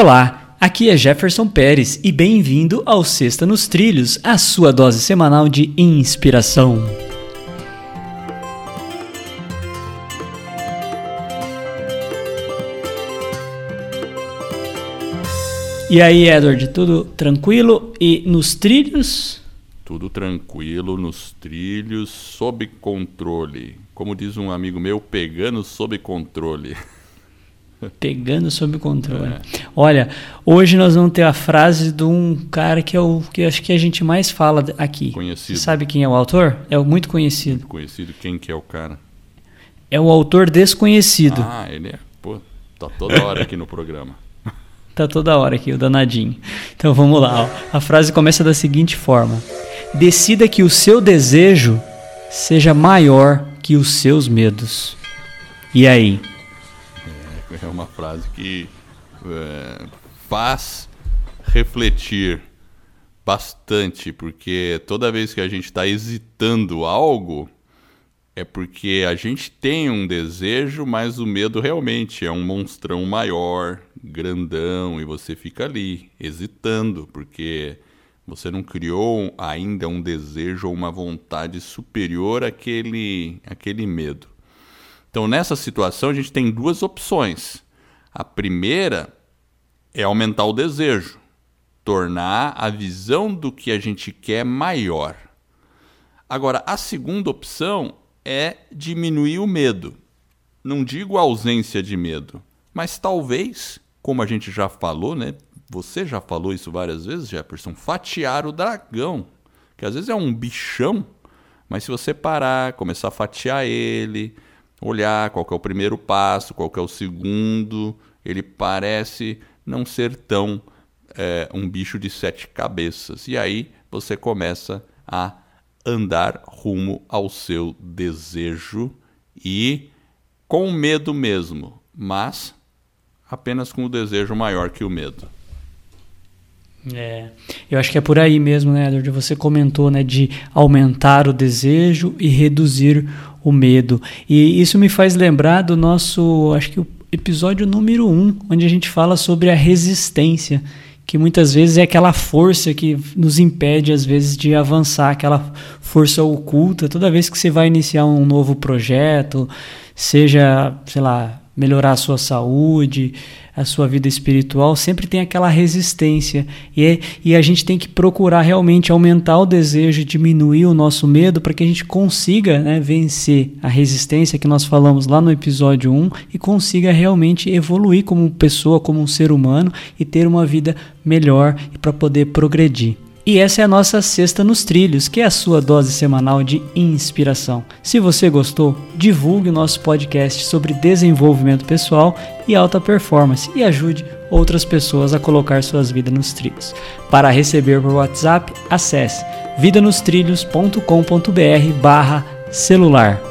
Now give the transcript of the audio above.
Olá, aqui é Jefferson Pérez e bem-vindo ao Sexta nos Trilhos, a sua dose semanal de inspiração. E aí, Edward, tudo tranquilo e nos trilhos? Tudo tranquilo, nos trilhos, sob controle. Como diz um amigo meu, pegando sob controle. Pegando sob controle. É. Olha, hoje nós vamos ter a frase de um cara que é o que acho que a gente mais fala aqui. Conhecido. Você sabe quem é o autor? É muito conhecido. Muito conhecido. Quem que é o cara? É o autor desconhecido. Ah, ele é. Pô, tá toda hora aqui no programa. tá toda hora aqui, o danadinho. Então vamos lá. Ó. A frase começa da seguinte forma: Decida que o seu desejo seja maior que os seus medos. E aí? É uma frase que é, faz refletir bastante, porque toda vez que a gente está hesitando algo, é porque a gente tem um desejo, mas o medo realmente é um monstrão maior, grandão, e você fica ali hesitando, porque você não criou ainda um desejo ou uma vontade superior àquele, àquele medo. Então, nessa situação, a gente tem duas opções. A primeira é aumentar o desejo, tornar a visão do que a gente quer maior. Agora, a segunda opção é diminuir o medo. Não digo ausência de medo, mas talvez, como a gente já falou, né? Você já falou isso várias vezes, Jefferson, fatiar o dragão, que às vezes é um bichão, mas se você parar, começar a fatiar ele, olhar qual é o primeiro passo, qual é o segundo, ele parece não ser tão é, um bicho de sete cabeças. E aí você começa a andar rumo ao seu desejo e com medo mesmo, mas apenas com o desejo maior que o medo. É, eu acho que é por aí mesmo, né, Edward? Você comentou, né, de aumentar o desejo e reduzir o medo. E isso me faz lembrar do nosso, acho que o episódio número 1, um, onde a gente fala sobre a resistência, que muitas vezes é aquela força que nos impede, às vezes, de avançar, aquela força oculta. Toda vez que você vai iniciar um novo projeto, seja, sei lá, melhorar a sua saúde, a sua vida espiritual, sempre tem aquela resistência. E, é, e a gente tem que procurar realmente aumentar o desejo, diminuir o nosso medo para que a gente consiga né, vencer a resistência que nós falamos lá no episódio 1 e consiga realmente evoluir como pessoa, como um ser humano e ter uma vida melhor para poder progredir. E essa é a nossa Sexta nos Trilhos, que é a sua dose semanal de inspiração. Se você gostou, divulgue o nosso podcast sobre desenvolvimento pessoal e alta performance e ajude outras pessoas a colocar suas vidas nos trilhos. Para receber por WhatsApp, acesse vidanostrilhos.com.br barra celular.